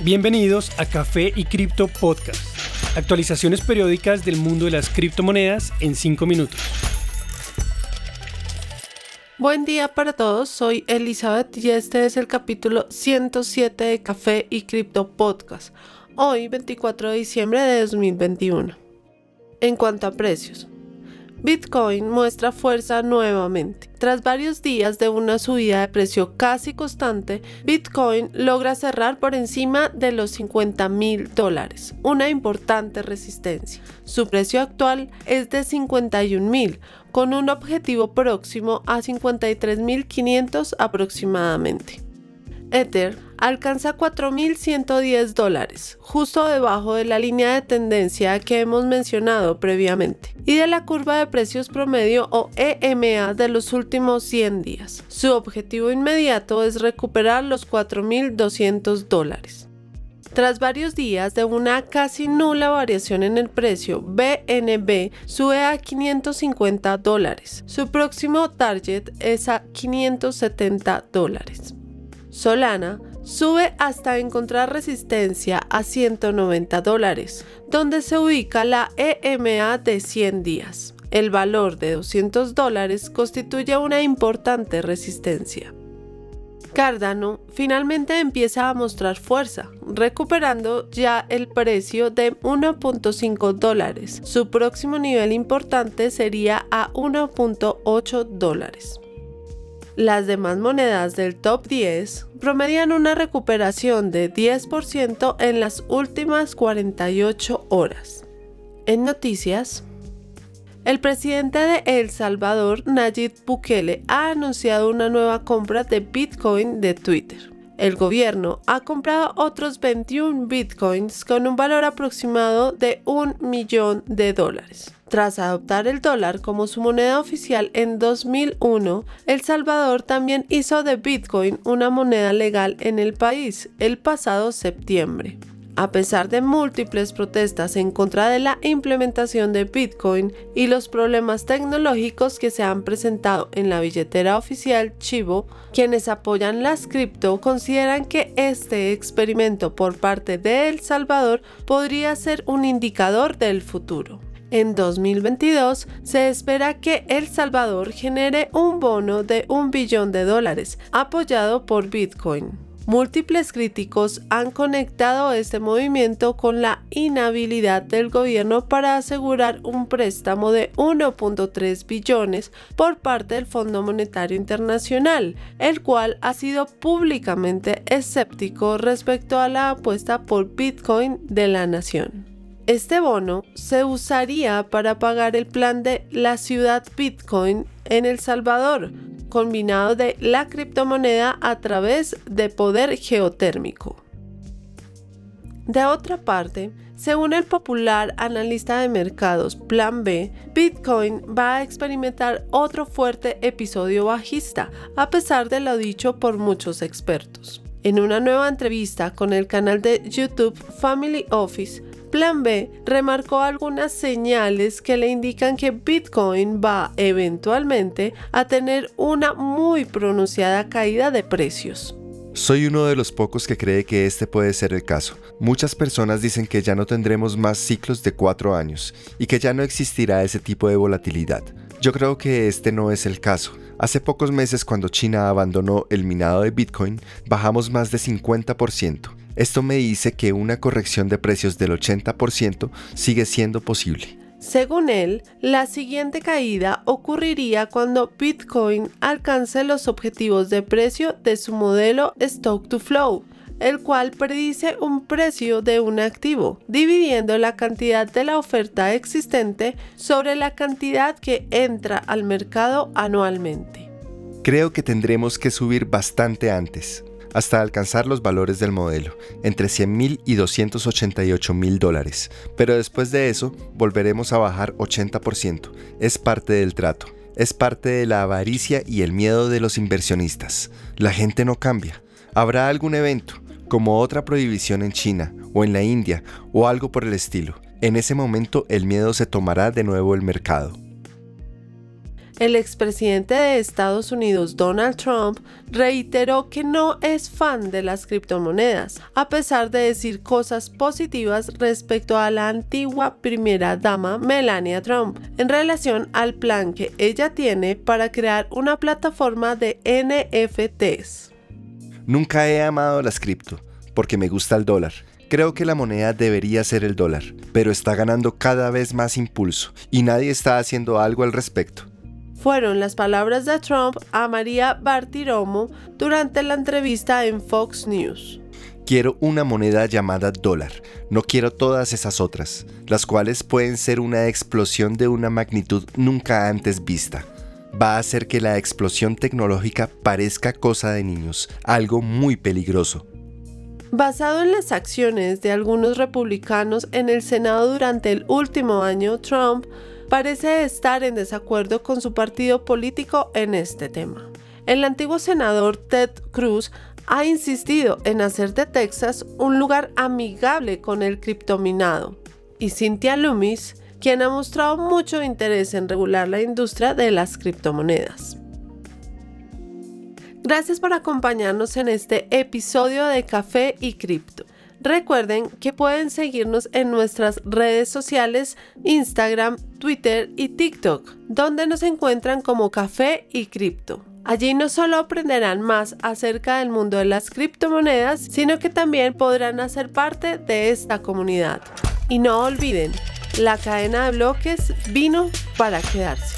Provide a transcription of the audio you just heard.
Bienvenidos a Café y Cripto Podcast. Actualizaciones periódicas del mundo de las criptomonedas en 5 minutos. Buen día para todos, soy Elizabeth y este es el capítulo 107 de Café y Cripto Podcast, hoy 24 de diciembre de 2021. En cuanto a precios, Bitcoin muestra fuerza nuevamente. Tras varios días de una subida de precio casi constante, Bitcoin logra cerrar por encima de los 50 mil dólares, una importante resistencia. Su precio actual es de 51 mil, con un objetivo próximo a 53 mil 500 aproximadamente. Ether alcanza 4.110 dólares, justo debajo de la línea de tendencia que hemos mencionado previamente, y de la curva de precios promedio o EMA de los últimos 100 días. Su objetivo inmediato es recuperar los 4.200 dólares. Tras varios días de una casi nula variación en el precio, BNB sube a 550 dólares. Su próximo target es a 570 dólares. Solana sube hasta encontrar resistencia a 190 dólares, donde se ubica la EMA de 100 días. El valor de 200 dólares constituye una importante resistencia. Cardano finalmente empieza a mostrar fuerza, recuperando ya el precio de 1.5 dólares. Su próximo nivel importante sería a 1.8 dólares. Las demás monedas del top 10 promedian una recuperación de 10% en las últimas 48 horas. En noticias, el presidente de El Salvador, Nayib Bukele, ha anunciado una nueva compra de Bitcoin de Twitter. El gobierno ha comprado otros 21 bitcoins con un valor aproximado de un millón de dólares. Tras adoptar el dólar como su moneda oficial en 2001, El Salvador también hizo de Bitcoin una moneda legal en el país el pasado septiembre. A pesar de múltiples protestas en contra de la implementación de Bitcoin y los problemas tecnológicos que se han presentado en la billetera oficial Chivo, quienes apoyan las cripto consideran que este experimento por parte de El Salvador podría ser un indicador del futuro. En 2022 se espera que El Salvador genere un bono de un billón de dólares apoyado por Bitcoin. Múltiples críticos han conectado este movimiento con la inhabilidad del gobierno para asegurar un préstamo de 1.3 billones por parte del Fondo Monetario Internacional, el cual ha sido públicamente escéptico respecto a la apuesta por Bitcoin de la nación. Este bono se usaría para pagar el plan de la ciudad Bitcoin en El Salvador, combinado de la criptomoneda a través de poder geotérmico. De otra parte, según el popular analista de mercados Plan B, Bitcoin va a experimentar otro fuerte episodio bajista, a pesar de lo dicho por muchos expertos. En una nueva entrevista con el canal de YouTube Family Office, Plan B remarcó algunas señales que le indican que Bitcoin va eventualmente a tener una muy pronunciada caída de precios. Soy uno de los pocos que cree que este puede ser el caso. Muchas personas dicen que ya no tendremos más ciclos de cuatro años y que ya no existirá ese tipo de volatilidad. Yo creo que este no es el caso. Hace pocos meses cuando China abandonó el minado de Bitcoin, bajamos más de 50%. Esto me dice que una corrección de precios del 80% sigue siendo posible. Según él, la siguiente caída ocurriría cuando Bitcoin alcance los objetivos de precio de su modelo Stock to Flow, el cual predice un precio de un activo, dividiendo la cantidad de la oferta existente sobre la cantidad que entra al mercado anualmente. Creo que tendremos que subir bastante antes hasta alcanzar los valores del modelo, entre 100 mil y 288 mil dólares. Pero después de eso, volveremos a bajar 80%. Es parte del trato. Es parte de la avaricia y el miedo de los inversionistas. La gente no cambia. Habrá algún evento, como otra prohibición en China o en la India o algo por el estilo. En ese momento el miedo se tomará de nuevo el mercado. El expresidente de Estados Unidos Donald Trump reiteró que no es fan de las criptomonedas, a pesar de decir cosas positivas respecto a la antigua primera dama Melania Trump en relación al plan que ella tiene para crear una plataforma de NFTs. Nunca he amado las cripto, porque me gusta el dólar. Creo que la moneda debería ser el dólar, pero está ganando cada vez más impulso y nadie está haciendo algo al respecto. Fueron las palabras de Trump a María Bartiromo durante la entrevista en Fox News. Quiero una moneda llamada dólar, no quiero todas esas otras, las cuales pueden ser una explosión de una magnitud nunca antes vista. Va a hacer que la explosión tecnológica parezca cosa de niños, algo muy peligroso. Basado en las acciones de algunos republicanos en el Senado durante el último año, Trump parece estar en desacuerdo con su partido político en este tema. El antiguo senador Ted Cruz ha insistido en hacer de Texas un lugar amigable con el criptominado, y Cynthia Loomis, quien ha mostrado mucho interés en regular la industria de las criptomonedas. Gracias por acompañarnos en este episodio de Café y Cripto. Recuerden que pueden seguirnos en nuestras redes sociales, Instagram, Twitter y TikTok, donde nos encuentran como Café y Cripto. Allí no solo aprenderán más acerca del mundo de las criptomonedas, sino que también podrán hacer parte de esta comunidad. Y no olviden, la cadena de bloques vino para quedarse.